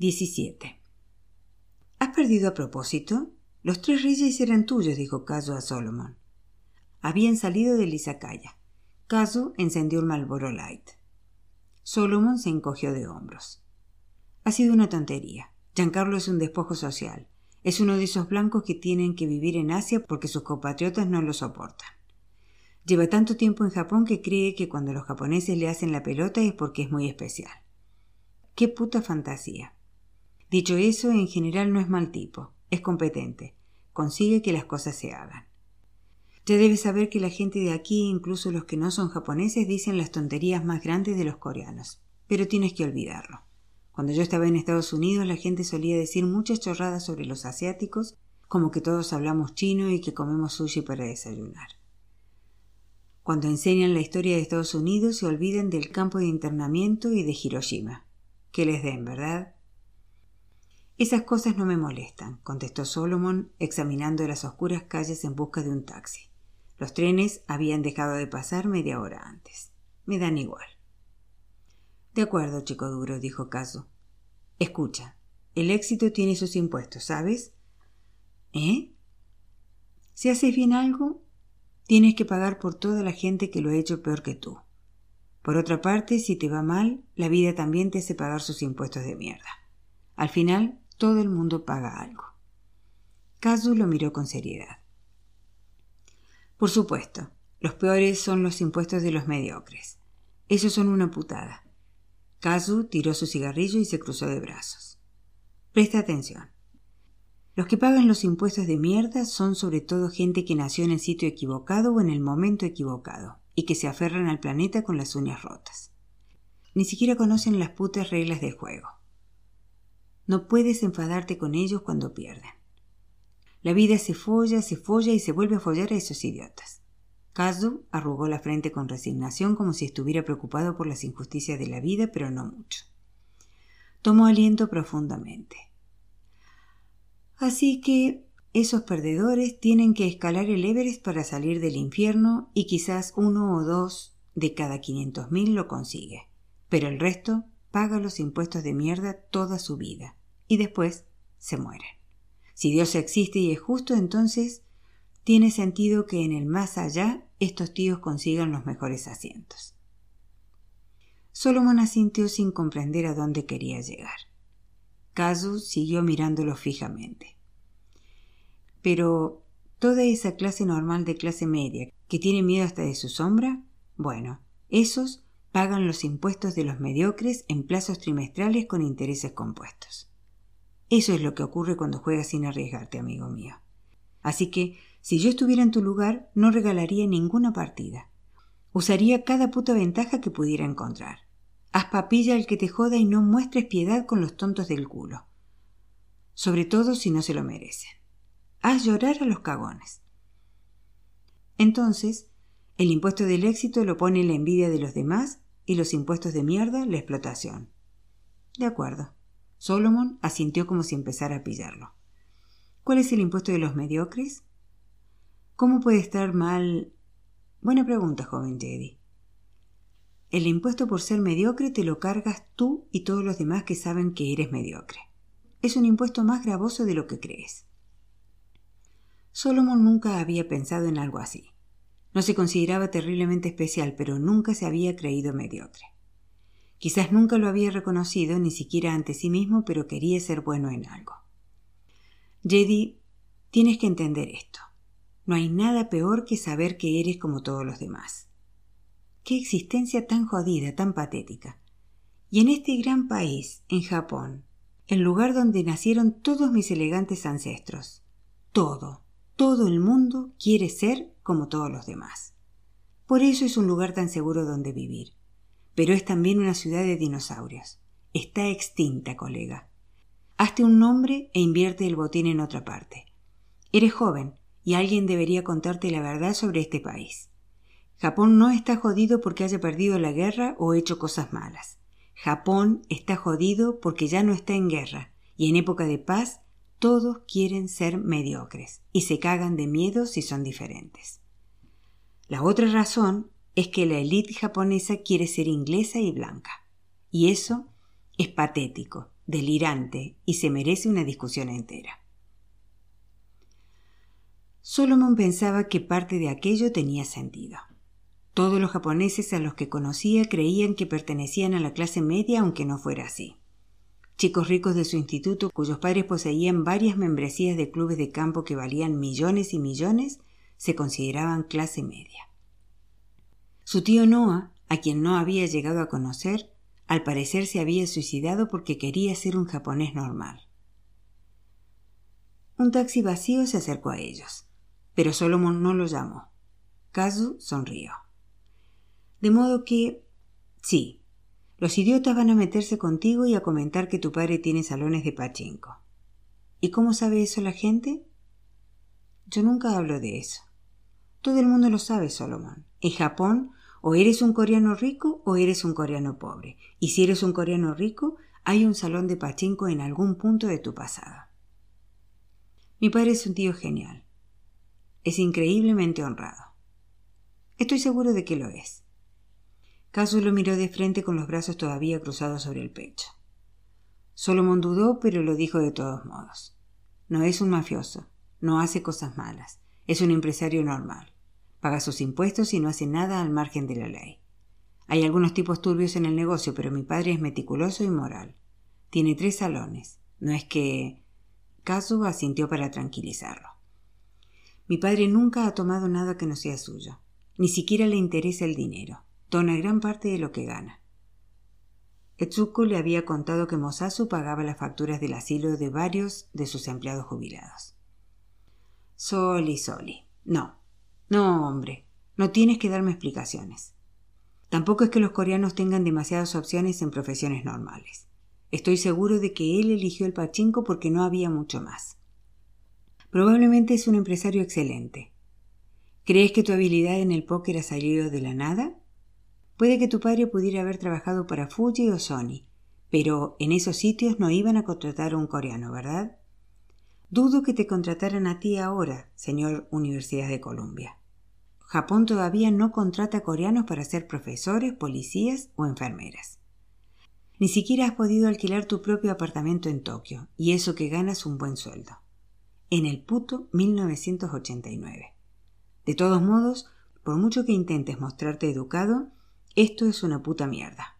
17. ¿Has perdido a propósito? Los tres reyes eran tuyos, dijo Kazu a Solomon. Habían salido de Lisacaya. Kazu encendió el Marlboro Light. Solomon se encogió de hombros. Ha sido una tontería. Giancarlo es un despojo social. Es uno de esos blancos que tienen que vivir en Asia porque sus compatriotas no lo soportan. Lleva tanto tiempo en Japón que cree que cuando los japoneses le hacen la pelota es porque es muy especial. ¡Qué puta fantasía! Dicho eso, en general no es mal tipo, es competente, consigue que las cosas se hagan. Ya debes saber que la gente de aquí, incluso los que no son japoneses, dicen las tonterías más grandes de los coreanos, pero tienes que olvidarlo. Cuando yo estaba en Estados Unidos la gente solía decir muchas chorradas sobre los asiáticos, como que todos hablamos chino y que comemos sushi para desayunar. Cuando enseñan la historia de Estados Unidos se olvidan del campo de internamiento y de Hiroshima. Que les den, ¿verdad? Esas cosas no me molestan, contestó Solomon, examinando las oscuras calles en busca de un taxi. Los trenes habían dejado de pasar media hora antes. Me dan igual. De acuerdo, chico duro, dijo Caso. Escucha, el éxito tiene sus impuestos, ¿sabes? ¿Eh? Si haces bien algo, tienes que pagar por toda la gente que lo ha hecho peor que tú. Por otra parte, si te va mal, la vida también te hace pagar sus impuestos de mierda. Al final, todo el mundo paga algo. Kazu lo miró con seriedad. Por supuesto, los peores son los impuestos de los mediocres. Esos son una putada. Kazu tiró su cigarrillo y se cruzó de brazos. Presta atención. Los que pagan los impuestos de mierda son sobre todo gente que nació en el sitio equivocado o en el momento equivocado, y que se aferran al planeta con las uñas rotas. Ni siquiera conocen las putas reglas del juego. No puedes enfadarte con ellos cuando pierden. La vida se folla, se folla y se vuelve a follar a esos idiotas. Kazu arrugó la frente con resignación como si estuviera preocupado por las injusticias de la vida, pero no mucho. Tomó aliento profundamente. Así que esos perdedores tienen que escalar el Everest para salir del infierno y quizás uno o dos de cada quinientos mil lo consigue. Pero el resto paga los impuestos de mierda toda su vida y después se mueren. Si Dios existe y es justo, entonces tiene sentido que en el más allá estos tíos consigan los mejores asientos. Solomon asintió sin comprender a dónde quería llegar. Kazu siguió mirándolo fijamente. Pero toda esa clase normal de clase media que tiene miedo hasta de su sombra, bueno, esos pagan los impuestos de los mediocres en plazos trimestrales con intereses compuestos. Eso es lo que ocurre cuando juegas sin arriesgarte, amigo mío. Así que si yo estuviera en tu lugar, no regalaría ninguna partida. Usaría cada puta ventaja que pudiera encontrar. Haz papilla al que te joda y no muestres piedad con los tontos del culo. Sobre todo si no se lo merecen. Haz llorar a los cagones. Entonces, el impuesto del éxito lo pone la envidia de los demás y los impuestos de mierda la explotación. De acuerdo. Solomon asintió como si empezara a pillarlo. ¿Cuál es el impuesto de los mediocres? ¿Cómo puede estar mal? Buena pregunta, joven Jedi. El impuesto por ser mediocre te lo cargas tú y todos los demás que saben que eres mediocre. Es un impuesto más gravoso de lo que crees. Solomon nunca había pensado en algo así. No se consideraba terriblemente especial, pero nunca se había creído mediocre. Quizás nunca lo había reconocido ni siquiera ante sí mismo, pero quería ser bueno en algo. Jedi, tienes que entender esto. No hay nada peor que saber que eres como todos los demás. Qué existencia tan jodida, tan patética. Y en este gran país, en Japón, el lugar donde nacieron todos mis elegantes ancestros, todo, todo el mundo quiere ser como todos los demás. Por eso es un lugar tan seguro donde vivir. Pero es también una ciudad de dinosaurios. Está extinta, colega. Hazte un nombre e invierte el botín en otra parte. Eres joven, y alguien debería contarte la verdad sobre este país. Japón no está jodido porque haya perdido la guerra o hecho cosas malas. Japón está jodido porque ya no está en guerra y en época de paz todos quieren ser mediocres y se cagan de miedo si son diferentes. La otra razón es que la élite japonesa quiere ser inglesa y blanca. Y eso es patético, delirante, y se merece una discusión entera. Solomon pensaba que parte de aquello tenía sentido. Todos los japoneses a los que conocía creían que pertenecían a la clase media aunque no fuera así. Chicos ricos de su instituto cuyos padres poseían varias membresías de clubes de campo que valían millones y millones se consideraban clase media. Su tío Noah, a quien no había llegado a conocer, al parecer se había suicidado porque quería ser un japonés normal. Un taxi vacío se acercó a ellos, pero Solomon no lo llamó. Kazu sonrió. De modo que... Sí, los idiotas van a meterse contigo y a comentar que tu padre tiene salones de pachinko. ¿Y cómo sabe eso la gente? Yo nunca hablo de eso. Todo el mundo lo sabe, Solomon. En Japón, o eres un coreano rico o eres un coreano pobre. Y si eres un coreano rico, hay un salón de pachinko en algún punto de tu pasado. Mi padre es un tío genial. Es increíblemente honrado. Estoy seguro de que lo es. Caso lo miró de frente con los brazos todavía cruzados sobre el pecho. Solomon dudó, pero lo dijo de todos modos. No es un mafioso, no hace cosas malas, es un empresario normal. Paga sus impuestos y no hace nada al margen de la ley. Hay algunos tipos turbios en el negocio, pero mi padre es meticuloso y moral. Tiene tres salones. No es que. Caso asintió para tranquilizarlo. Mi padre nunca ha tomado nada que no sea suyo. Ni siquiera le interesa el dinero dona gran parte de lo que gana. Etsuko le había contado que Mosasu pagaba las facturas del asilo de varios de sus empleados jubilados. Soli, Soli. No. No, hombre. No tienes que darme explicaciones. Tampoco es que los coreanos tengan demasiadas opciones en profesiones normales. Estoy seguro de que él eligió el pachinko porque no había mucho más. Probablemente es un empresario excelente. ¿Crees que tu habilidad en el póker ha salido de la nada? Puede que tu padre pudiera haber trabajado para Fuji o Sony, pero en esos sitios no iban a contratar a un coreano, ¿verdad? Dudo que te contrataran a ti ahora, señor Universidad de Columbia. Japón todavía no contrata coreanos para ser profesores, policías o enfermeras. Ni siquiera has podido alquilar tu propio apartamento en Tokio, y eso que ganas un buen sueldo. En el puto 1989. De todos modos, por mucho que intentes mostrarte educado, esto es una puta mierda.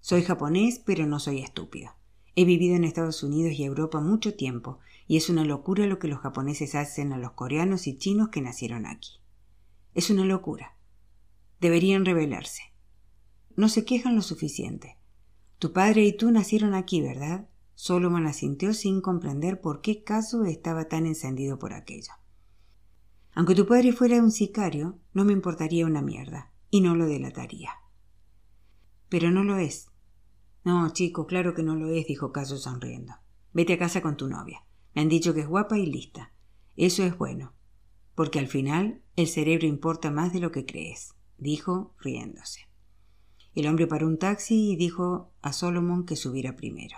Soy japonés, pero no soy estúpido. He vivido en Estados Unidos y Europa mucho tiempo, y es una locura lo que los japoneses hacen a los coreanos y chinos que nacieron aquí. Es una locura. Deberían rebelarse. No se quejan lo suficiente. Tu padre y tú nacieron aquí, ¿verdad? Solomon asintió sin comprender por qué caso estaba tan encendido por aquello. Aunque tu padre fuera un sicario, no me importaría una mierda, y no lo delataría. Pero no lo es. No, chico, claro que no lo es, dijo Caso sonriendo. Vete a casa con tu novia. Me han dicho que es guapa y lista. Eso es bueno, porque al final el cerebro importa más de lo que crees, dijo riéndose. El hombre paró un taxi y dijo a Solomon que subiera primero.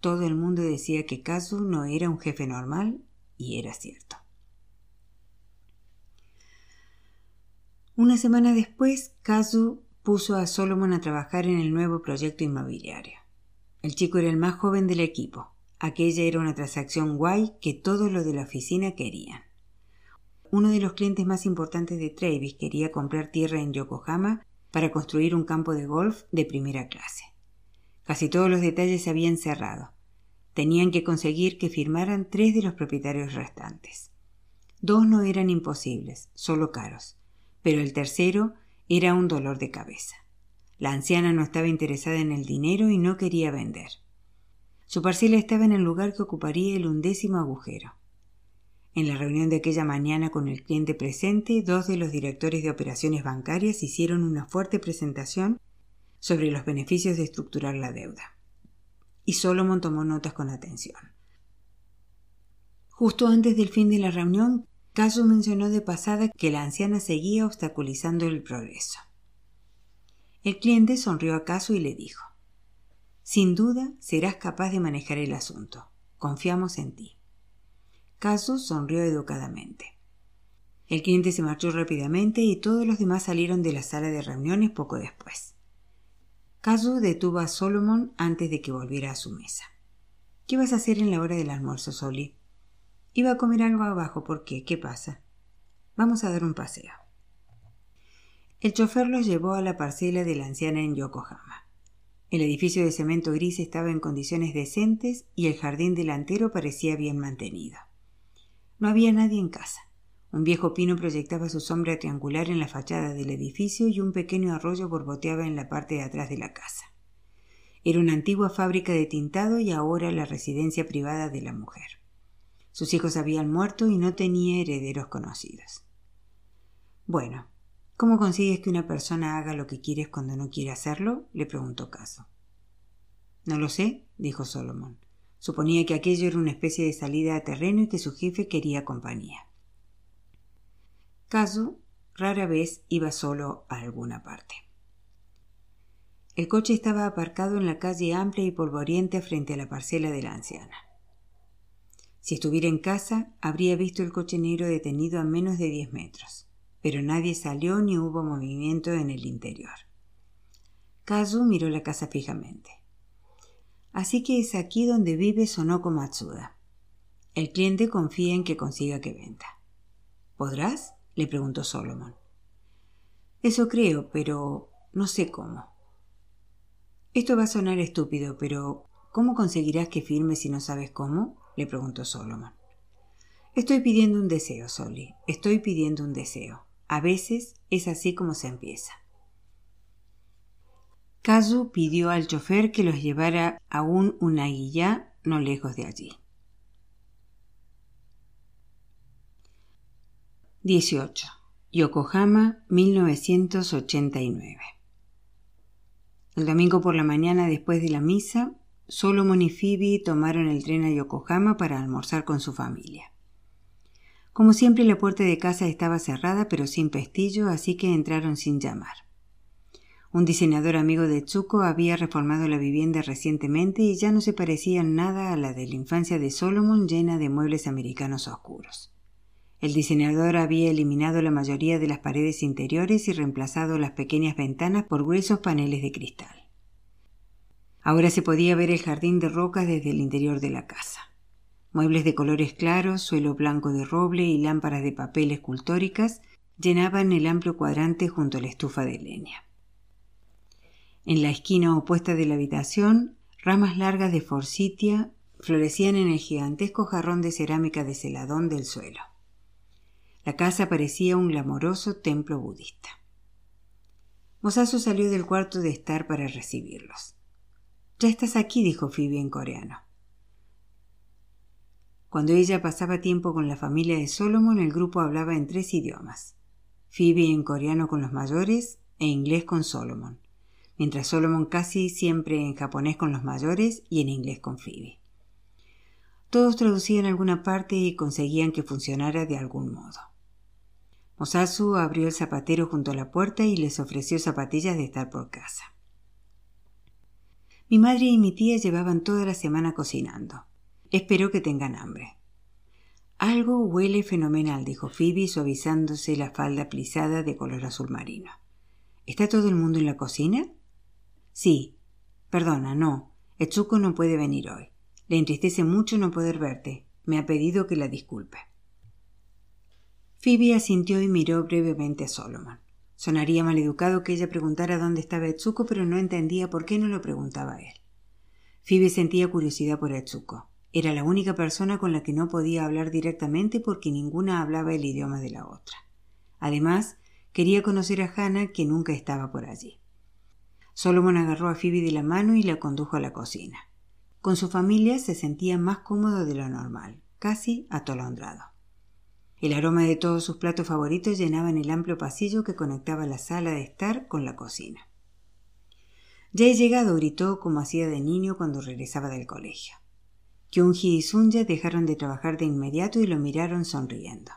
Todo el mundo decía que Kazu no era un jefe normal y era cierto. Una semana después, Kazu puso a Solomon a trabajar en el nuevo proyecto inmobiliario. El chico era el más joven del equipo. Aquella era una transacción guay que todos los de la oficina querían. Uno de los clientes más importantes de Travis quería comprar tierra en Yokohama para construir un campo de golf de primera clase. Casi todos los detalles se habían cerrado. Tenían que conseguir que firmaran tres de los propietarios restantes. Dos no eran imposibles, solo caros, pero el tercero era un dolor de cabeza. La anciana no estaba interesada en el dinero y no quería vender. Su parcela estaba en el lugar que ocuparía el undécimo agujero. En la reunión de aquella mañana con el cliente presente, dos de los directores de operaciones bancarias hicieron una fuerte presentación sobre los beneficios de estructurar la deuda. Y Solomon tomó notas con atención. Justo antes del fin de la reunión, Caso mencionó de pasada que la anciana seguía obstaculizando el progreso. El cliente sonrió a Caso y le dijo Sin duda serás capaz de manejar el asunto. Confiamos en ti. Caso sonrió educadamente. El cliente se marchó rápidamente y todos los demás salieron de la sala de reuniones poco después. Caso detuvo a Solomon antes de que volviera a su mesa. ¿Qué vas a hacer en la hora del almuerzo, Soli? Iba a comer algo abajo. ¿Por qué? ¿Qué pasa? Vamos a dar un paseo. El chofer los llevó a la parcela de la anciana en Yokohama. El edificio de cemento gris estaba en condiciones decentes y el jardín delantero parecía bien mantenido. No había nadie en casa. Un viejo pino proyectaba su sombra triangular en la fachada del edificio y un pequeño arroyo borboteaba en la parte de atrás de la casa. Era una antigua fábrica de tintado y ahora la residencia privada de la mujer. Sus hijos habían muerto y no tenía herederos conocidos. Bueno, ¿Cómo consigues que una persona haga lo que quieres cuando no quiere hacerlo? le preguntó Caso. No lo sé, dijo Solomon. Suponía que aquello era una especie de salida a terreno y que su jefe quería compañía. Caso rara vez iba solo a alguna parte. El coche estaba aparcado en la calle amplia y polvoriente frente a la parcela de la anciana. Si estuviera en casa, habría visto el coche negro detenido a menos de diez metros pero nadie salió ni hubo movimiento en el interior. Kazu miró la casa fijamente. Así que es aquí donde vive Sonoko Matsuda. El cliente confía en que consiga que venda. ¿Podrás? le preguntó Solomon. Eso creo, pero no sé cómo. Esto va a sonar estúpido, pero ¿cómo conseguirás que firme si no sabes cómo? le preguntó Solomon. Estoy pidiendo un deseo, Soli. Estoy pidiendo un deseo. A veces es así como se empieza. Kazu pidió al chofer que los llevara a un Unagiyá no lejos de allí. 18. Yokohama, 1989. El domingo por la mañana después de la misa, Solomon y Phoebe tomaron el tren a Yokohama para almorzar con su familia. Como siempre la puerta de casa estaba cerrada pero sin pestillo, así que entraron sin llamar. Un diseñador amigo de Tsuko había reformado la vivienda recientemente y ya no se parecía nada a la de la infancia de Solomon llena de muebles americanos oscuros. El diseñador había eliminado la mayoría de las paredes interiores y reemplazado las pequeñas ventanas por gruesos paneles de cristal. Ahora se podía ver el jardín de rocas desde el interior de la casa. Muebles de colores claros, suelo blanco de roble y lámparas de papel escultóricas llenaban el amplio cuadrante junto a la estufa de leña. En la esquina opuesta de la habitación, ramas largas de forsythia florecían en el gigantesco jarrón de cerámica de celadón del suelo. La casa parecía un glamoroso templo budista. Mosazo salió del cuarto de estar para recibirlos. Ya estás aquí, dijo Phoebe en coreano. Cuando ella pasaba tiempo con la familia de Solomon, el grupo hablaba en tres idiomas. Phoebe en coreano con los mayores e inglés con Solomon, mientras Solomon casi siempre en japonés con los mayores y en inglés con Phoebe. Todos traducían alguna parte y conseguían que funcionara de algún modo. Mosasu abrió el zapatero junto a la puerta y les ofreció zapatillas de estar por casa. Mi madre y mi tía llevaban toda la semana cocinando. Espero que tengan hambre. Algo huele fenomenal, dijo Phoebe suavizándose la falda plisada de color azul marino. ¿Está todo el mundo en la cocina? Sí. Perdona, no. Etsuko no puede venir hoy. Le entristece mucho no poder verte. Me ha pedido que la disculpe. Phoebe asintió y miró brevemente a Solomon. Sonaría maleducado que ella preguntara dónde estaba Etsuko, pero no entendía por qué no lo preguntaba él. Phoebe sentía curiosidad por Etsuko. Era la única persona con la que no podía hablar directamente porque ninguna hablaba el idioma de la otra. Además, quería conocer a Hannah, que nunca estaba por allí. Solomon agarró a Phoebe de la mano y la condujo a la cocina. Con su familia se sentía más cómodo de lo normal, casi atolondrado. El aroma de todos sus platos favoritos llenaban el amplio pasillo que conectaba la sala de estar con la cocina. Ya he llegado, gritó como hacía de niño cuando regresaba del colegio. Kyunji y Sunja dejaron de trabajar de inmediato y lo miraron sonriendo.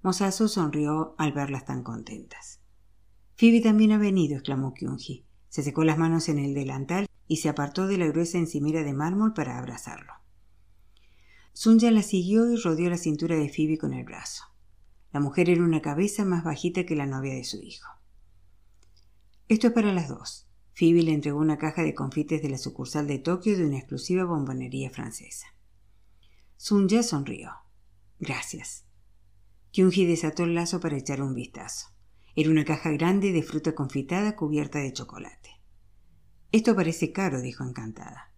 Mosasu sonrió al verlas tan contentas. Phoebe también ha venido, exclamó Kyunji. Se secó las manos en el delantal y se apartó de la gruesa encimera de mármol para abrazarlo. Sunja la siguió y rodeó la cintura de Phoebe con el brazo. La mujer era una cabeza más bajita que la novia de su hijo. Esto es para las dos. Phoebe le entregó una caja de confites de la sucursal de Tokio de una exclusiva bombonería francesa. Sunja sonrió. Gracias. Kyunji desató el lazo para echar un vistazo. Era una caja grande de fruta confitada cubierta de chocolate. Esto parece caro, dijo encantada.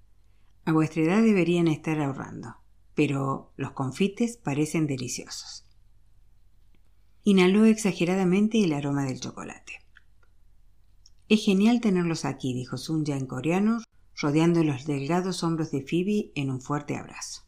A vuestra edad deberían estar ahorrando, pero los confites parecen deliciosos. Inhaló exageradamente el aroma del chocolate. Es genial tenerlos aquí, dijo Sunja en coreano, rodeando los delgados hombros de Phoebe en un fuerte abrazo.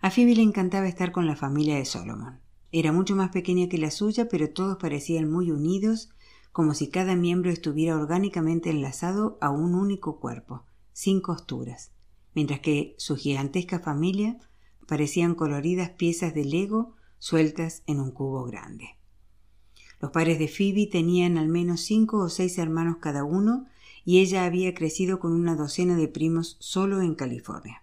A Phoebe le encantaba estar con la familia de Solomon. Era mucho más pequeña que la suya, pero todos parecían muy unidos, como si cada miembro estuviera orgánicamente enlazado a un único cuerpo, sin costuras, mientras que su gigantesca familia parecían coloridas piezas de Lego sueltas en un cubo grande. Los padres de Phoebe tenían al menos cinco o seis hermanos cada uno y ella había crecido con una docena de primos solo en California.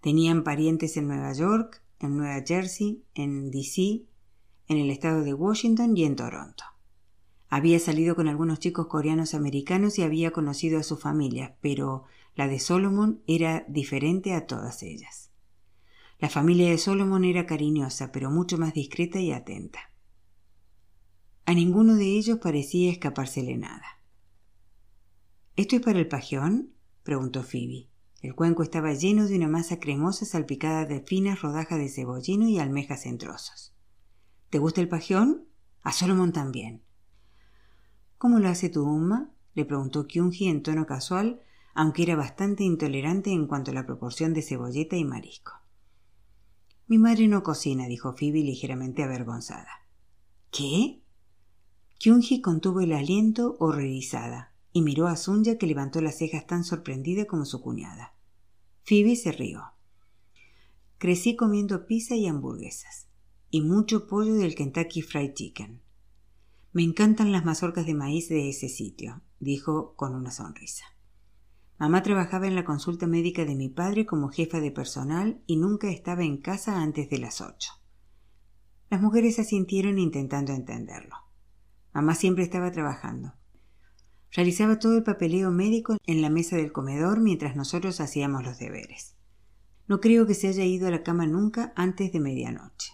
Tenían parientes en Nueva York, en Nueva Jersey, en DC, en el estado de Washington y en Toronto. Había salido con algunos chicos coreanos americanos y había conocido a su familia, pero la de Solomon era diferente a todas ellas. La familia de Solomon era cariñosa, pero mucho más discreta y atenta. A ninguno de ellos parecía escapársele nada. ¿Esto es para el pajión? preguntó Phoebe. El cuenco estaba lleno de una masa cremosa salpicada de finas rodajas de cebollino y almejas en trozos. ¿Te gusta el pajión? A Solomon también. ¿Cómo lo hace tu umma? le preguntó Kyunji en tono casual, aunque era bastante intolerante en cuanto a la proporción de cebolleta y marisco. Mi madre no cocina, dijo Phoebe ligeramente avergonzada. ¿Qué? Kyunji contuvo el aliento horrorizada y miró a Sunya que levantó las cejas tan sorprendida como su cuñada. Phoebe se rió. Crecí comiendo pizza y hamburguesas, y mucho pollo del Kentucky Fried Chicken. Me encantan las mazorcas de maíz de ese sitio, dijo con una sonrisa. Mamá trabajaba en la consulta médica de mi padre como jefa de personal y nunca estaba en casa antes de las ocho. Las mujeres asintieron intentando entenderlo. Mamá siempre estaba trabajando. Realizaba todo el papeleo médico en la mesa del comedor mientras nosotros hacíamos los deberes. No creo que se haya ido a la cama nunca antes de medianoche.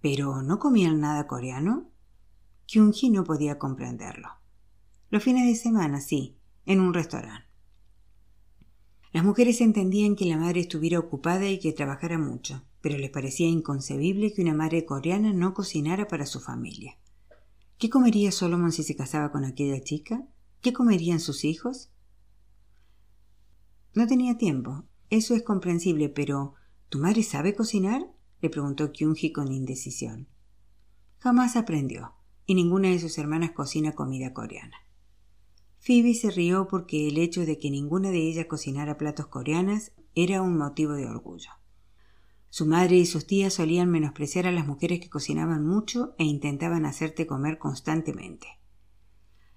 ¿Pero no comían nada coreano? Kyung-hee no podía comprenderlo. Los fines de semana, sí, en un restaurante. Las mujeres entendían que la madre estuviera ocupada y que trabajara mucho, pero les parecía inconcebible que una madre coreana no cocinara para su familia. ¿Qué comería Solomon si se casaba con aquella chica? ¿Qué comerían sus hijos? No tenía tiempo. Eso es comprensible, pero ¿tu madre sabe cocinar? le preguntó Kyunji con indecisión. Jamás aprendió, y ninguna de sus hermanas cocina comida coreana. Phoebe se rió porque el hecho de que ninguna de ellas cocinara platos coreanas era un motivo de orgullo. Su madre y sus tías solían menospreciar a las mujeres que cocinaban mucho e intentaban hacerte comer constantemente.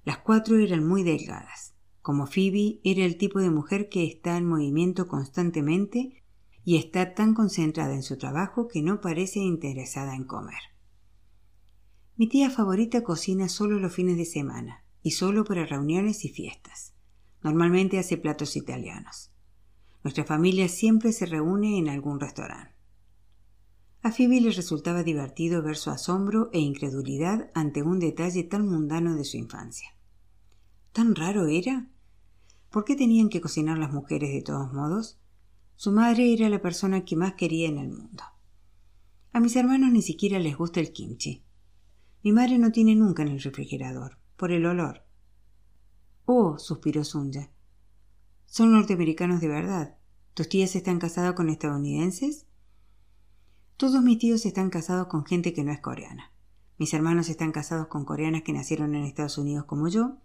Las cuatro eran muy delgadas. Como Phoebe era el tipo de mujer que está en movimiento constantemente y está tan concentrada en su trabajo que no parece interesada en comer. Mi tía favorita cocina solo los fines de semana y solo para reuniones y fiestas. Normalmente hace platos italianos. Nuestra familia siempre se reúne en algún restaurante. A Phoebe le resultaba divertido ver su asombro e incredulidad ante un detalle tan mundano de su infancia. ¿Tan raro era? ¿Por qué tenían que cocinar las mujeres de todos modos? Su madre era la persona que más quería en el mundo. A mis hermanos ni siquiera les gusta el kimchi. Mi madre no tiene nunca en el refrigerador, por el olor. Oh, suspiró Sunya. Son norteamericanos de verdad. ¿Tus tías están casadas con estadounidenses? Todos mis tíos están casados con gente que no es coreana. Mis hermanos están casados con coreanas que nacieron en Estados Unidos como yo.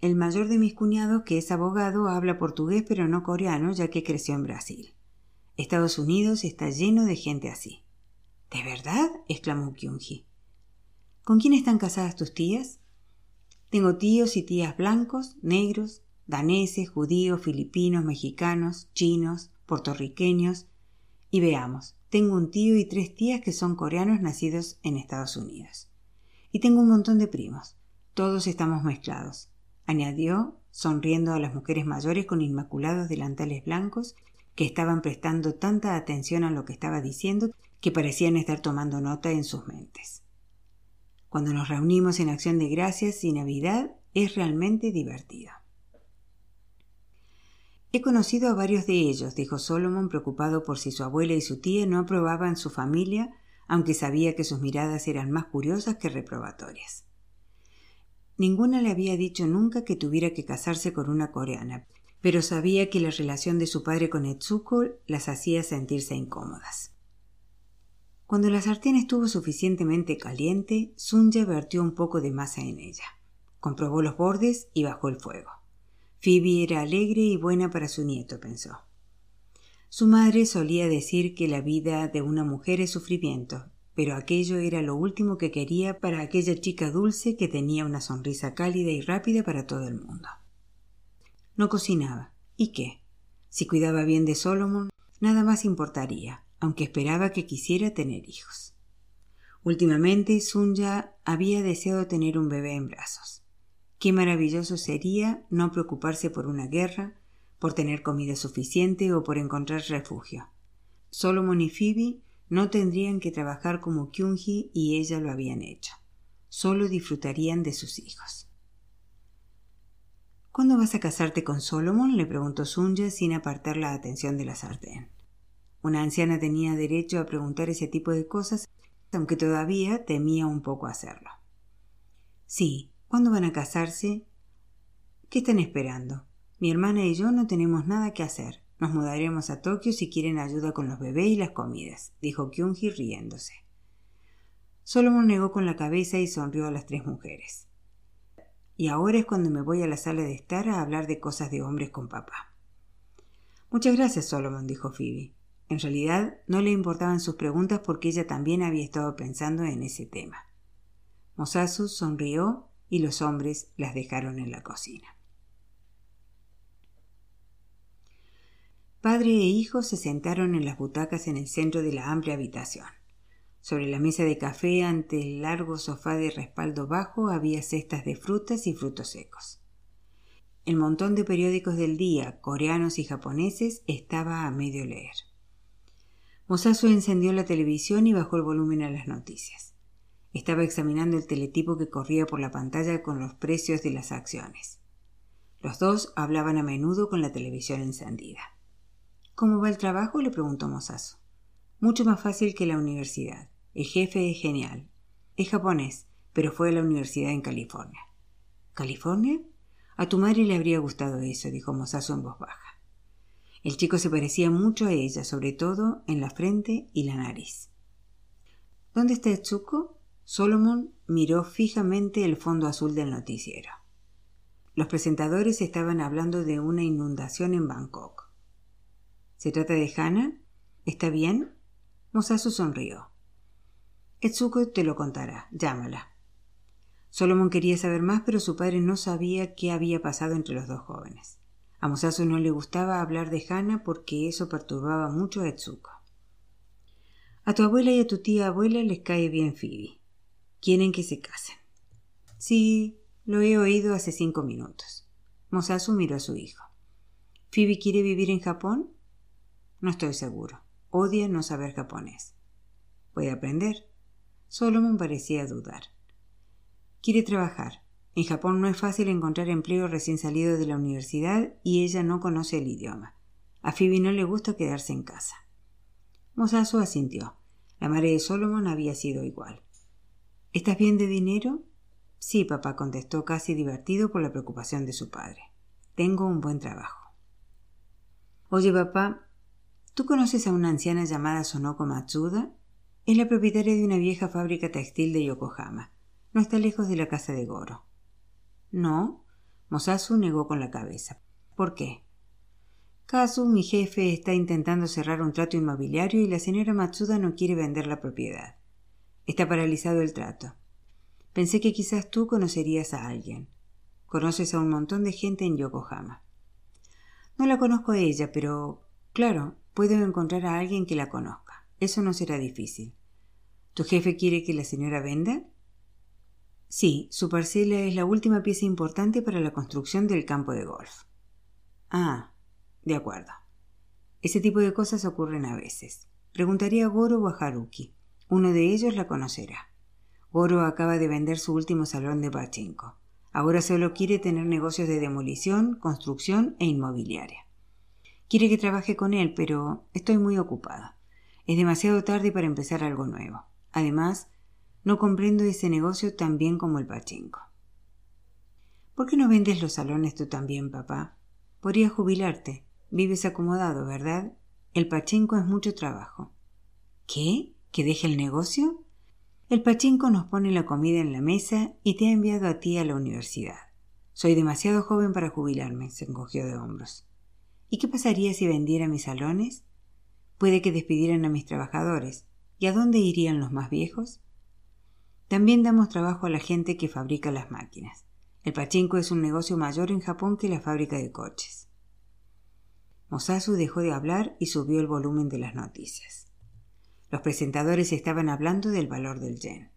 El mayor de mis cuñados, que es abogado, habla portugués pero no coreano, ya que creció en Brasil. Estados Unidos está lleno de gente así. ¿De verdad? exclamó Kyunji. ¿Con quién están casadas tus tías? Tengo tíos y tías blancos, negros, daneses, judíos, filipinos, mexicanos, chinos, puertorriqueños. Y veamos, tengo un tío y tres tías que son coreanos nacidos en Estados Unidos. Y tengo un montón de primos. Todos estamos mezclados. añadió, sonriendo a las mujeres mayores con inmaculados delantales blancos que estaban prestando tanta atención a lo que estaba diciendo que parecían estar tomando nota en sus mentes. Cuando nos reunimos en acción de gracias y Navidad es realmente divertido. He conocido a varios de ellos, dijo Solomon, preocupado por si su abuela y su tía no aprobaban su familia, aunque sabía que sus miradas eran más curiosas que reprobatorias. Ninguna le había dicho nunca que tuviera que casarse con una coreana, pero sabía que la relación de su padre con Etsuko las hacía sentirse incómodas. Cuando la sartén estuvo suficientemente caliente, Sunya vertió un poco de masa en ella. Comprobó los bordes y bajó el fuego. Phoebe era alegre y buena para su nieto, pensó. Su madre solía decir que la vida de una mujer es sufrimiento, pero aquello era lo último que quería para aquella chica dulce que tenía una sonrisa cálida y rápida para todo el mundo. No cocinaba. ¿Y qué? Si cuidaba bien de Solomon, nada más importaría aunque esperaba que quisiera tener hijos. Últimamente Sunya había deseado tener un bebé en brazos. Qué maravilloso sería no preocuparse por una guerra, por tener comida suficiente o por encontrar refugio. Solomon y Phoebe no tendrían que trabajar como Kyunji y ella lo habían hecho. Solo disfrutarían de sus hijos. ¿Cuándo vas a casarte con Solomon? le preguntó Sunya sin apartar la atención de la sartén. Una anciana tenía derecho a preguntar ese tipo de cosas, aunque todavía temía un poco hacerlo. Sí, ¿cuándo van a casarse? ¿Qué están esperando? Mi hermana y yo no tenemos nada que hacer. Nos mudaremos a Tokio si quieren ayuda con los bebés y las comidas, dijo Kyunji riéndose. Solomon negó con la cabeza y sonrió a las tres mujeres. Y ahora es cuando me voy a la sala de estar a hablar de cosas de hombres con papá. Muchas gracias, Solomon, dijo Phoebe. En realidad no le importaban sus preguntas porque ella también había estado pensando en ese tema. Mosasu sonrió y los hombres las dejaron en la cocina. Padre e hijo se sentaron en las butacas en el centro de la amplia habitación. Sobre la mesa de café, ante el largo sofá de respaldo bajo, había cestas de frutas y frutos secos. El montón de periódicos del día, coreanos y japoneses, estaba a medio leer. Mosasu encendió la televisión y bajó el volumen a las noticias. Estaba examinando el teletipo que corría por la pantalla con los precios de las acciones. Los dos hablaban a menudo con la televisión encendida. ¿Cómo va el trabajo? le preguntó Mosasu. Mucho más fácil que la universidad. El jefe es genial. Es japonés, pero fue a la universidad en California. ¿California? A tu madre le habría gustado eso, dijo Mosasu en voz baja. El chico se parecía mucho a ella, sobre todo en la frente y la nariz. ¿Dónde está Etsuko? Solomon miró fijamente el fondo azul del noticiero. Los presentadores estaban hablando de una inundación en Bangkok. ¿Se trata de Hannah? ¿Está bien? Mosasu sonrió. Etsuko te lo contará. Llámala. Solomon quería saber más, pero su padre no sabía qué había pasado entre los dos jóvenes. A Mosasu no le gustaba hablar de Hannah porque eso perturbaba mucho a Etsuko. A tu abuela y a tu tía abuela les cae bien Phoebe. Quieren que se casen. Sí, lo he oído hace cinco minutos. Mosasu miró a su hijo. ¿Phoebe quiere vivir en Japón? No estoy seguro. Odia no saber japonés. Puede aprender. Solomon parecía dudar. Quiere trabajar. En Japón no es fácil encontrar empleo recién salido de la universidad y ella no conoce el idioma. A Phoebe no le gusta quedarse en casa. Mosasu asintió. La madre de Solomon había sido igual. ¿Estás bien de dinero? Sí, papá contestó casi divertido por la preocupación de su padre. Tengo un buen trabajo. Oye, papá, ¿tú conoces a una anciana llamada Sonoko Matsuda? Es la propietaria de una vieja fábrica textil de Yokohama. No está lejos de la casa de Goro. No. Mosasu negó con la cabeza. ¿Por qué? Kazu, mi jefe, está intentando cerrar un trato inmobiliario y la señora Matsuda no quiere vender la propiedad. Está paralizado el trato. Pensé que quizás tú conocerías a alguien. Conoces a un montón de gente en Yokohama. No la conozco a ella, pero claro, puedo encontrar a alguien que la conozca. Eso no será difícil. ¿Tu jefe quiere que la señora venda? Sí, su parcela es la última pieza importante para la construcción del campo de golf. Ah, de acuerdo. Ese tipo de cosas ocurren a veces. Preguntaría a Goro o a Haruki. Uno de ellos la conocerá. Goro acaba de vender su último salón de pachinko. Ahora solo quiere tener negocios de demolición, construcción e inmobiliaria. Quiere que trabaje con él, pero estoy muy ocupada. Es demasiado tarde para empezar algo nuevo. Además, no comprendo ese negocio tan bien como el pachinko. ¿Por qué no vendes los salones tú también, papá? Podrías jubilarte. Vives acomodado, ¿verdad? El pachinko es mucho trabajo. ¿Qué? ¿Que deje el negocio? El pachinko nos pone la comida en la mesa y te ha enviado a ti a la universidad. Soy demasiado joven para jubilarme, se encogió de hombros. ¿Y qué pasaría si vendiera mis salones? Puede que despidieran a mis trabajadores. ¿Y a dónde irían los más viejos? También damos trabajo a la gente que fabrica las máquinas. El pachinko es un negocio mayor en Japón que la fábrica de coches. Mosasu dejó de hablar y subió el volumen de las noticias. Los presentadores estaban hablando del valor del yen.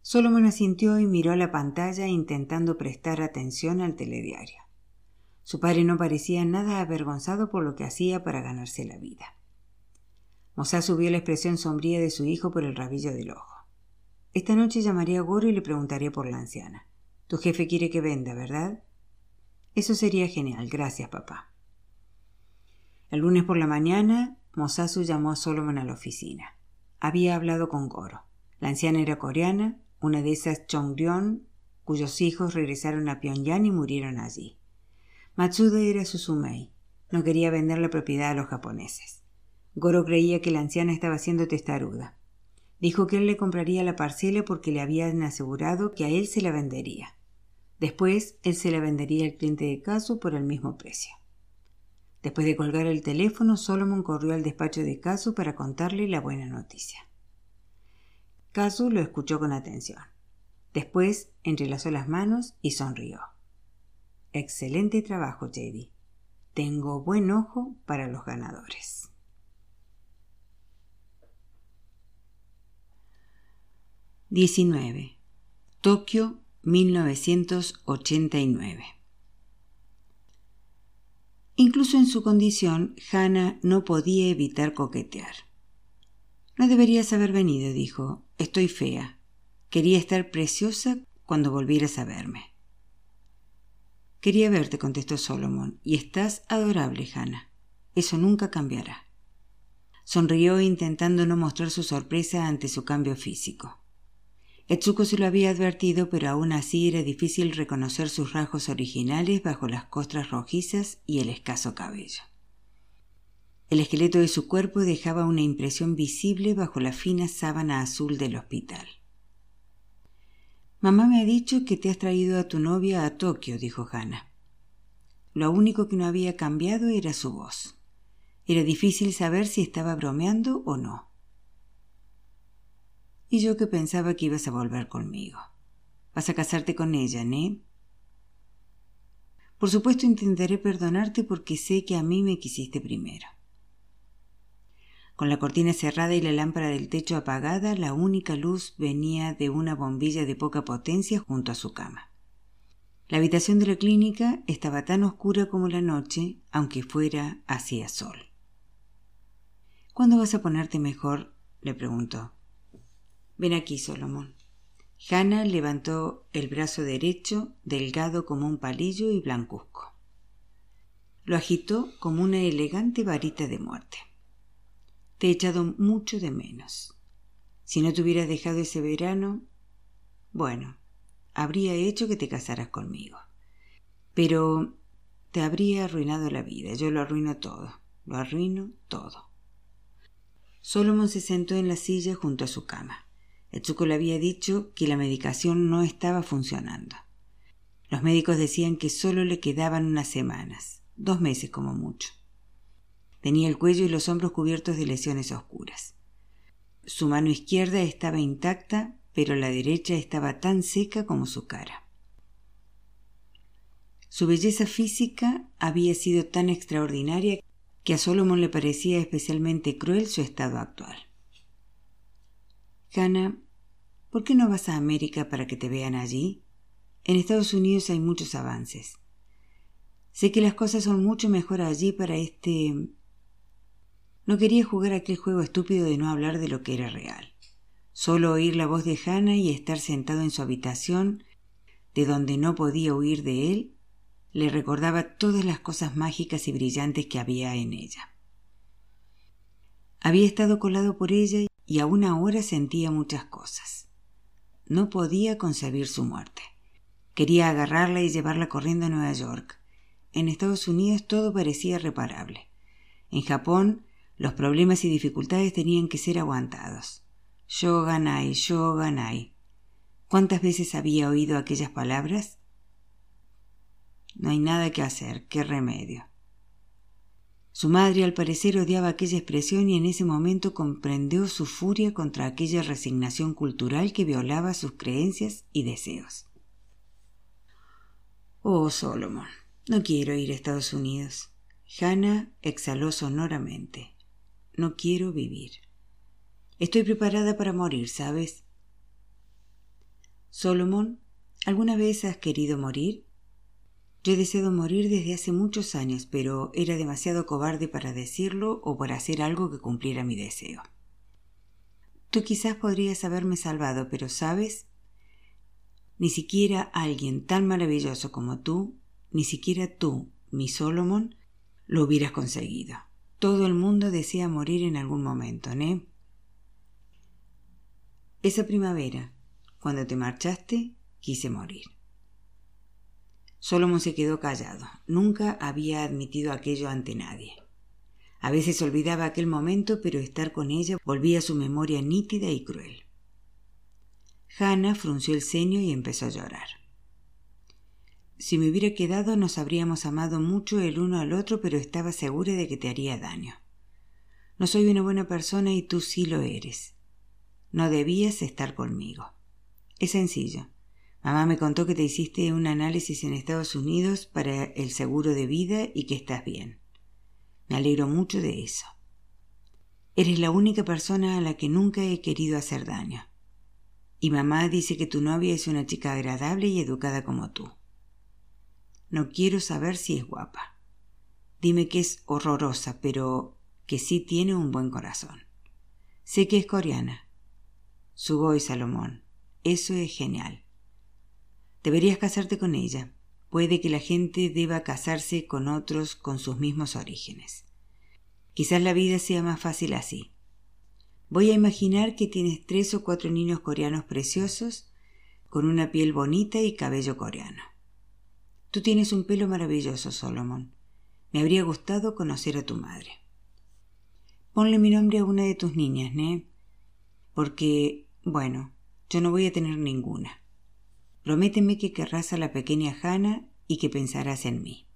Solomon asintió y miró la pantalla intentando prestar atención al telediario. Su padre no parecía nada avergonzado por lo que hacía para ganarse la vida. Mosasu vio la expresión sombría de su hijo por el rabillo del ojo. Esta noche llamaré a Goro y le preguntaré por la anciana. Tu jefe quiere que venda, ¿verdad? Eso sería genial. Gracias, papá. El lunes por la mañana, Mosasu llamó a Solomon a la oficina. Había hablado con Goro. La anciana era coreana, una de esas Chongryon, cuyos hijos regresaron a Pyongyang y murieron allí. Matsuda era su sumei. No quería vender la propiedad a los japoneses. Goro creía que la anciana estaba siendo testaruda. Dijo que él le compraría la parcela porque le habían asegurado que a él se la vendería. Después, él se la vendería al cliente de Caso por el mismo precio. Después de colgar el teléfono, Solomon corrió al despacho de Caso para contarle la buena noticia. Caso lo escuchó con atención. Después entrelazó las manos y sonrió. Excelente trabajo, JD. Tengo buen ojo para los ganadores. 19. Tokio, 1989. Incluso en su condición, Hannah no podía evitar coquetear. No deberías haber venido, dijo. Estoy fea. Quería estar preciosa cuando volvieras a verme. Quería verte, contestó Solomon, y estás adorable, Hannah. Eso nunca cambiará. Sonrió intentando no mostrar su sorpresa ante su cambio físico. Etsuko se lo había advertido, pero aún así era difícil reconocer sus rasgos originales bajo las costras rojizas y el escaso cabello. El esqueleto de su cuerpo dejaba una impresión visible bajo la fina sábana azul del hospital. Mamá me ha dicho que te has traído a tu novia a Tokio, dijo Hannah. Lo único que no había cambiado era su voz. Era difícil saber si estaba bromeando o no y yo que pensaba que ibas a volver conmigo. Vas a casarte con ella, ¿no? Por supuesto intentaré perdonarte porque sé que a mí me quisiste primero. Con la cortina cerrada y la lámpara del techo apagada, la única luz venía de una bombilla de poca potencia junto a su cama. La habitación de la clínica estaba tan oscura como la noche, aunque fuera hacía sol. ¿Cuándo vas a ponerte mejor? le preguntó. Ven aquí, Solomón. Hannah levantó el brazo derecho, delgado como un palillo y blancuzco. Lo agitó como una elegante varita de muerte. Te he echado mucho de menos. Si no te hubieras dejado ese verano, bueno, habría hecho que te casaras conmigo. Pero te habría arruinado la vida. Yo lo arruino todo. Lo arruino todo. Solomon se sentó en la silla junto a su cama. Etsuko le había dicho que la medicación no estaba funcionando. Los médicos decían que solo le quedaban unas semanas, dos meses como mucho. Tenía el cuello y los hombros cubiertos de lesiones oscuras. Su mano izquierda estaba intacta, pero la derecha estaba tan seca como su cara. Su belleza física había sido tan extraordinaria que a Solomon le parecía especialmente cruel su estado actual. Hannah, ¿Por qué no vas a América para que te vean allí? En Estados Unidos hay muchos avances. Sé que las cosas son mucho mejor allí para este... No quería jugar aquel juego estúpido de no hablar de lo que era real. Solo oír la voz de Hannah y estar sentado en su habitación, de donde no podía huir de él, le recordaba todas las cosas mágicas y brillantes que había en ella. Había estado colado por ella y aún ahora sentía muchas cosas. No podía concebir su muerte. Quería agarrarla y llevarla corriendo a Nueva York. En Estados Unidos todo parecía reparable. En Japón los problemas y dificultades tenían que ser aguantados. Shoganai, Shoganai. ¿Cuántas veces había oído aquellas palabras? No hay nada que hacer, qué remedio. Su madre al parecer odiaba aquella expresión y en ese momento comprendió su furia contra aquella resignación cultural que violaba sus creencias y deseos. Oh, Solomon, no quiero ir a Estados Unidos. Hannah exhaló sonoramente. No quiero vivir. Estoy preparada para morir, ¿sabes? Solomon, ¿alguna vez has querido morir? Yo he deseado morir desde hace muchos años, pero era demasiado cobarde para decirlo o para hacer algo que cumpliera mi deseo. Tú quizás podrías haberme salvado, pero sabes, ni siquiera alguien tan maravilloso como tú, ni siquiera tú, mi Solomon, lo hubieras conseguido. Todo el mundo desea morir en algún momento, ¿no? Esa primavera, cuando te marchaste, quise morir. Solomon se quedó callado. Nunca había admitido aquello ante nadie. A veces olvidaba aquel momento, pero estar con ella volvía a su memoria nítida y cruel. Hannah frunció el ceño y empezó a llorar. Si me hubiera quedado nos habríamos amado mucho el uno al otro, pero estaba segura de que te haría daño. No soy una buena persona y tú sí lo eres. No debías estar conmigo. Es sencillo. Mamá me contó que te hiciste un análisis en Estados Unidos para el seguro de vida y que estás bien. Me alegro mucho de eso. Eres la única persona a la que nunca he querido hacer daño. Y mamá dice que tu novia es una chica agradable y educada como tú. No quiero saber si es guapa. Dime que es horrorosa, pero que sí tiene un buen corazón. Sé que es coreana. Sugoi Salomón. Eso es genial. Deberías casarte con ella. Puede que la gente deba casarse con otros con sus mismos orígenes. Quizás la vida sea más fácil así. Voy a imaginar que tienes tres o cuatro niños coreanos preciosos, con una piel bonita y cabello coreano. Tú tienes un pelo maravilloso, Solomon. Me habría gustado conocer a tu madre. Ponle mi nombre a una de tus niñas, ¿ne? Porque, bueno, yo no voy a tener ninguna. Prométeme que querrás a la pequeña Hannah y que pensarás en mí.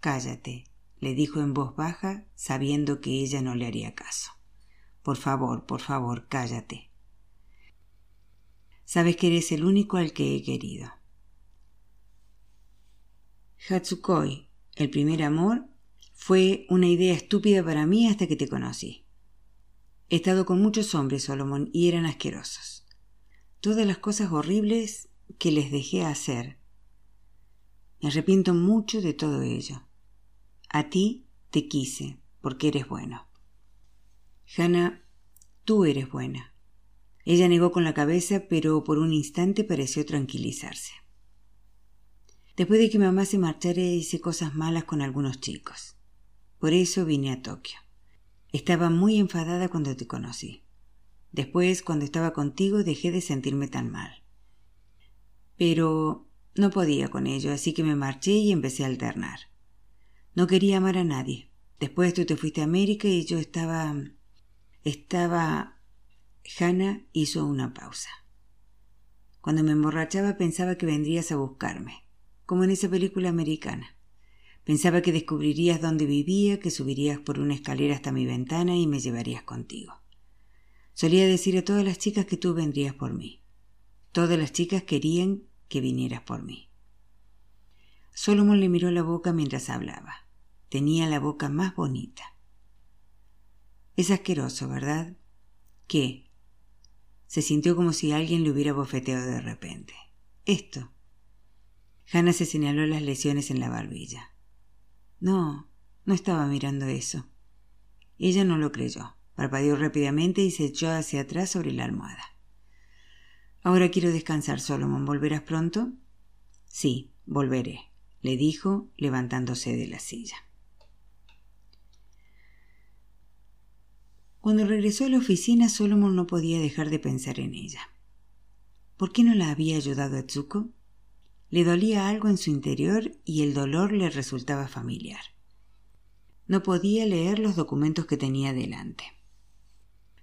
Cállate, le dijo en voz baja, sabiendo que ella no le haría caso. Por favor, por favor, cállate. Sabes que eres el único al que he querido. Hatsukoi, el primer amor, fue una idea estúpida para mí hasta que te conocí. He estado con muchos hombres, Solomon, y eran asquerosos todas las cosas horribles que les dejé hacer. Me arrepiento mucho de todo ello. A ti te quise, porque eres bueno. Hannah, tú eres buena. Ella negó con la cabeza, pero por un instante pareció tranquilizarse. Después de que mamá se marchara hice cosas malas con algunos chicos. Por eso vine a Tokio. Estaba muy enfadada cuando te conocí. Después, cuando estaba contigo, dejé de sentirme tan mal. Pero no podía con ello, así que me marché y empecé a alternar. No quería amar a nadie. Después tú te fuiste a América y yo estaba... estaba... Hannah hizo una pausa. Cuando me emborrachaba pensaba que vendrías a buscarme, como en esa película americana. Pensaba que descubrirías dónde vivía, que subirías por una escalera hasta mi ventana y me llevarías contigo. Solía decir a todas las chicas que tú vendrías por mí. Todas las chicas querían que vinieras por mí. Solomon le miró la boca mientras hablaba. Tenía la boca más bonita. Es asqueroso, ¿verdad? ¿Qué? Se sintió como si alguien le hubiera bofeteado de repente. Esto. Hannah se señaló las lesiones en la barbilla. No, no estaba mirando eso. Ella no lo creyó. Parpadeó rápidamente y se echó hacia atrás sobre la almohada. Ahora quiero descansar, Solomon. ¿Volverás pronto? Sí, volveré, le dijo, levantándose de la silla. Cuando regresó a la oficina, Solomon no podía dejar de pensar en ella. ¿Por qué no la había ayudado a Tsuko? Le dolía algo en su interior y el dolor le resultaba familiar. No podía leer los documentos que tenía delante.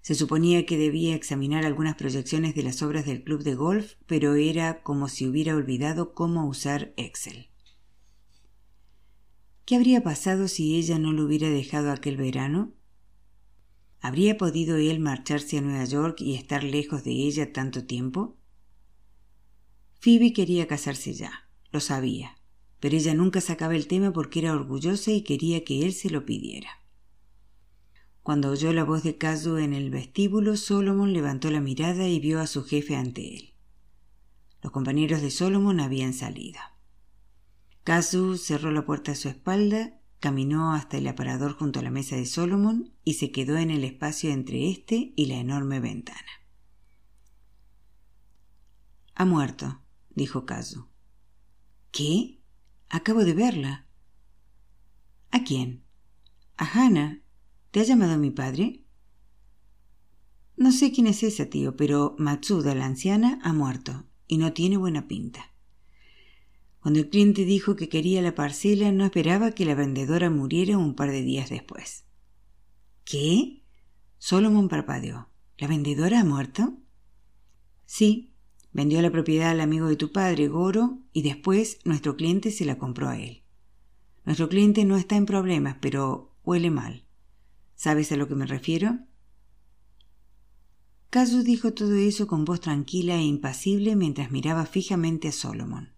Se suponía que debía examinar algunas proyecciones de las obras del club de golf, pero era como si hubiera olvidado cómo usar Excel. ¿Qué habría pasado si ella no lo hubiera dejado aquel verano? ¿Habría podido él marcharse a Nueva York y estar lejos de ella tanto tiempo? Phoebe quería casarse ya, lo sabía, pero ella nunca sacaba el tema porque era orgullosa y quería que él se lo pidiera. Cuando oyó la voz de Kazu en el vestíbulo, Solomon levantó la mirada y vio a su jefe ante él. Los compañeros de Solomon habían salido. Kazu cerró la puerta a su espalda Caminó hasta el aparador junto a la mesa de Solomon y se quedó en el espacio entre éste y la enorme ventana. Ha muerto, dijo Kazu. ¿Qué? Acabo de verla. ¿A quién? A Hannah. ¿Te ha llamado mi padre? No sé quién es esa, tío, pero Matsuda, la anciana, ha muerto y no tiene buena pinta. Cuando el cliente dijo que quería la parcela, no esperaba que la vendedora muriera un par de días después. ¿Qué? Solomon parpadeó. ¿La vendedora ha muerto? Sí, vendió la propiedad al amigo de tu padre, Goro, y después nuestro cliente se la compró a él. Nuestro cliente no está en problemas, pero huele mal. ¿Sabes a lo que me refiero? Kazu dijo todo eso con voz tranquila e impasible mientras miraba fijamente a Solomon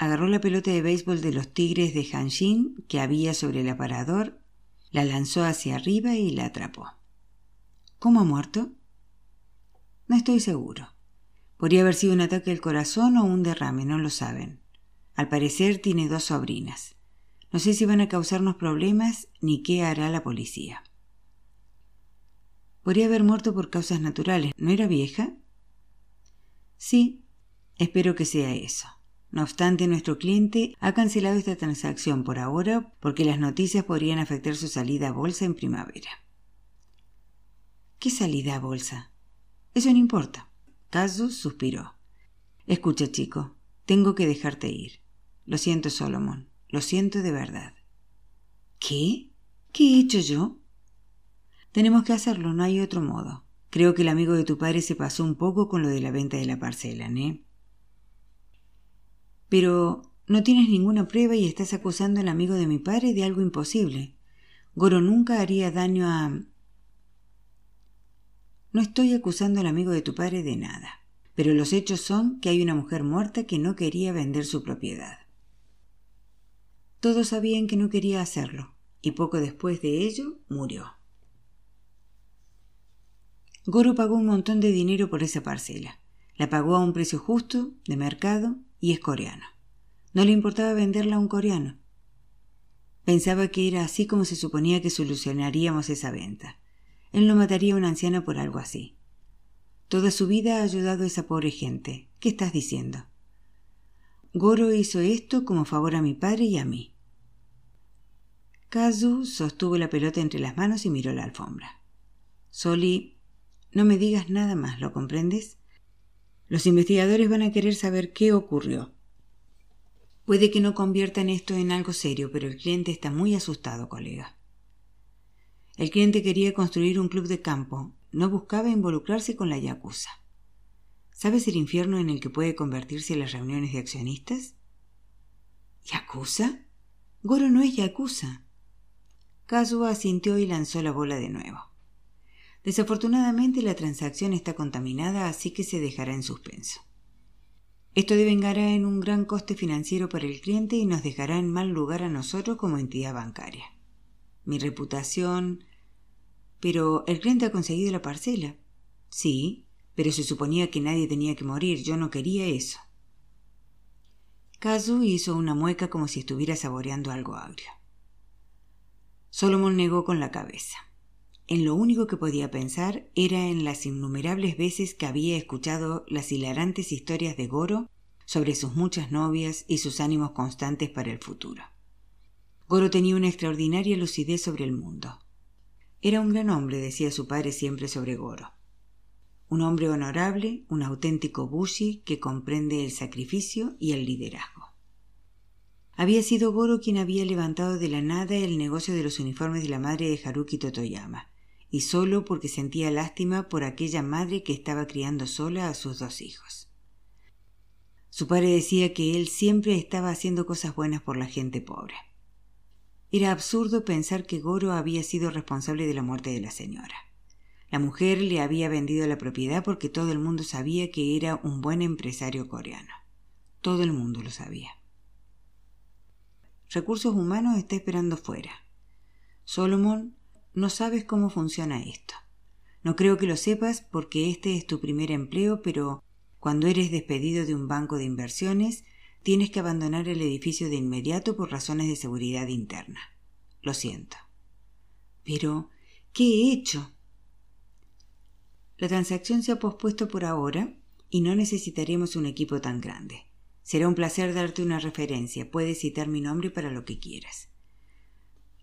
agarró la pelota de béisbol de los Tigres de Hanshin que había sobre el aparador, la lanzó hacia arriba y la atrapó. ¿Cómo ha muerto? No estoy seguro. Podría haber sido un ataque al corazón o un derrame, no lo saben. Al parecer tiene dos sobrinas. No sé si van a causarnos problemas ni qué hará la policía. Podría haber muerto por causas naturales. ¿No era vieja? Sí, espero que sea eso. No obstante, nuestro cliente ha cancelado esta transacción por ahora porque las noticias podrían afectar su salida a bolsa en primavera. ¿Qué salida a bolsa? Eso no importa. Casus suspiró. Escucha, chico, tengo que dejarte ir. Lo siento, Solomon. Lo siento de verdad. ¿Qué? ¿Qué he hecho yo? Tenemos que hacerlo, no hay otro modo. Creo que el amigo de tu padre se pasó un poco con lo de la venta de la parcela, ¿eh? Pero no tienes ninguna prueba y estás acusando al amigo de mi padre de algo imposible. Goro nunca haría daño a... No estoy acusando al amigo de tu padre de nada, pero los hechos son que hay una mujer muerta que no quería vender su propiedad. Todos sabían que no quería hacerlo, y poco después de ello murió. Goro pagó un montón de dinero por esa parcela. La pagó a un precio justo, de mercado, y es coreano. No le importaba venderla a un coreano. Pensaba que era así como se suponía que solucionaríamos esa venta. Él no mataría a una anciana por algo así. Toda su vida ha ayudado a esa pobre gente. ¿Qué estás diciendo? Goro hizo esto como favor a mi padre y a mí. Kazu sostuvo la pelota entre las manos y miró la alfombra. Soli, no me digas nada más, ¿lo comprendes? Los investigadores van a querer saber qué ocurrió. Puede que no conviertan esto en algo serio, pero el cliente está muy asustado, colega. El cliente quería construir un club de campo, no buscaba involucrarse con la Yakuza. ¿Sabes el infierno en el que puede convertirse las reuniones de accionistas? ¿Yakuza? Goro no es Yakuza. Kazuo asintió y lanzó la bola de nuevo. Desafortunadamente la transacción está contaminada, así que se dejará en suspenso. Esto devengará en un gran coste financiero para el cliente y nos dejará en mal lugar a nosotros como entidad bancaria. Mi reputación. Pero el cliente ha conseguido la parcela. Sí, pero se suponía que nadie tenía que morir. Yo no quería eso. Kazu hizo una mueca como si estuviera saboreando algo agrio. Solomon negó con la cabeza. En lo único que podía pensar era en las innumerables veces que había escuchado las hilarantes historias de Goro sobre sus muchas novias y sus ánimos constantes para el futuro. Goro tenía una extraordinaria lucidez sobre el mundo. Era un gran hombre, decía su padre siempre sobre Goro. Un hombre honorable, un auténtico bushi que comprende el sacrificio y el liderazgo. Había sido Goro quien había levantado de la nada el negocio de los uniformes de la madre de Haruki Totoyama, y solo porque sentía lástima por aquella madre que estaba criando sola a sus dos hijos. Su padre decía que él siempre estaba haciendo cosas buenas por la gente pobre. Era absurdo pensar que Goro había sido responsable de la muerte de la señora. La mujer le había vendido la propiedad porque todo el mundo sabía que era un buen empresario coreano. Todo el mundo lo sabía. Recursos Humanos está esperando fuera. Solomon, no sabes cómo funciona esto. No creo que lo sepas porque este es tu primer empleo, pero cuando eres despedido de un banco de inversiones, tienes que abandonar el edificio de inmediato por razones de seguridad interna. Lo siento. Pero, ¿qué he hecho? La transacción se ha pospuesto por ahora y no necesitaremos un equipo tan grande. Será un placer darte una referencia. Puedes citar mi nombre para lo que quieras.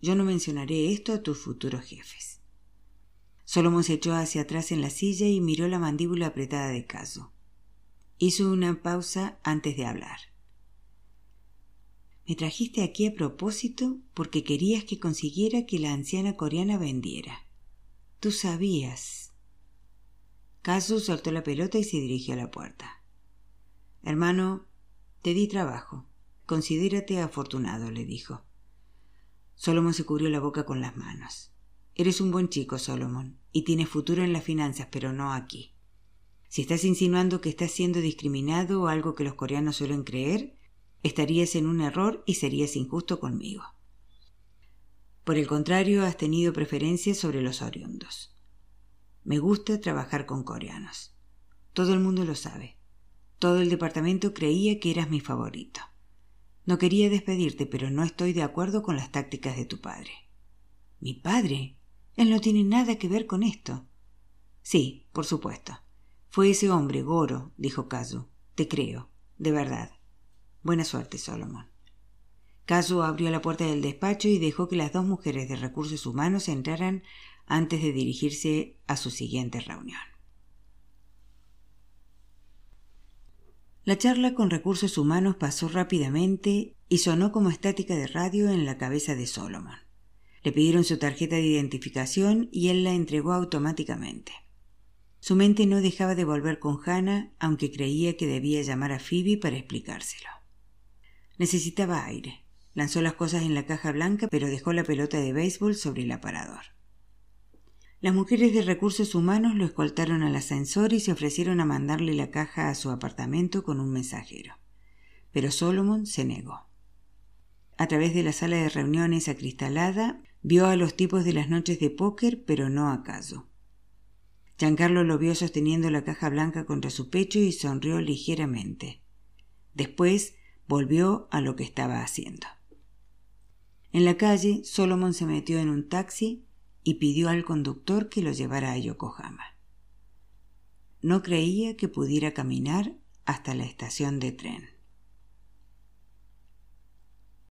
Yo no mencionaré esto a tus futuros jefes. Solomon se echó hacia atrás en la silla y miró la mandíbula apretada de caso. Hizo una pausa antes de hablar. Me trajiste aquí a propósito porque querías que consiguiera que la anciana coreana vendiera. Tú sabías. Casu soltó la pelota y se dirigió a la puerta. Hermano, te di trabajo. Considérate afortunado, le dijo. Solomon se cubrió la boca con las manos. Eres un buen chico, Solomon, y tienes futuro en las finanzas, pero no aquí. Si estás insinuando que estás siendo discriminado o algo que los coreanos suelen creer, estarías en un error y serías injusto conmigo. Por el contrario, has tenido preferencia sobre los oriundos. Me gusta trabajar con coreanos. Todo el mundo lo sabe. Todo el departamento creía que eras mi favorito. No quería despedirte, pero no estoy de acuerdo con las tácticas de tu padre. ¿Mi padre? Él no tiene nada que ver con esto. Sí, por supuesto. Fue ese hombre, Goro, dijo Kazu. Te creo, de verdad. Buena suerte, Solomon. Kazu abrió la puerta del despacho y dejó que las dos mujeres de recursos humanos entraran antes de dirigirse a su siguiente reunión. La charla con recursos humanos pasó rápidamente y sonó como estática de radio en la cabeza de Solomon. Le pidieron su tarjeta de identificación y él la entregó automáticamente. Su mente no dejaba de volver con Hannah, aunque creía que debía llamar a Phoebe para explicárselo. Necesitaba aire. Lanzó las cosas en la caja blanca, pero dejó la pelota de béisbol sobre el aparador. Las mujeres de recursos humanos lo escoltaron al ascensor y se ofrecieron a mandarle la caja a su apartamento con un mensajero. Pero Solomon se negó. A través de la sala de reuniones acristalada, vio a los tipos de las noches de póker, pero no a Caso. Giancarlo lo vio sosteniendo la caja blanca contra su pecho y sonrió ligeramente. Después volvió a lo que estaba haciendo. En la calle, Solomon se metió en un taxi y pidió al conductor que lo llevara a Yokohama. No creía que pudiera caminar hasta la estación de tren.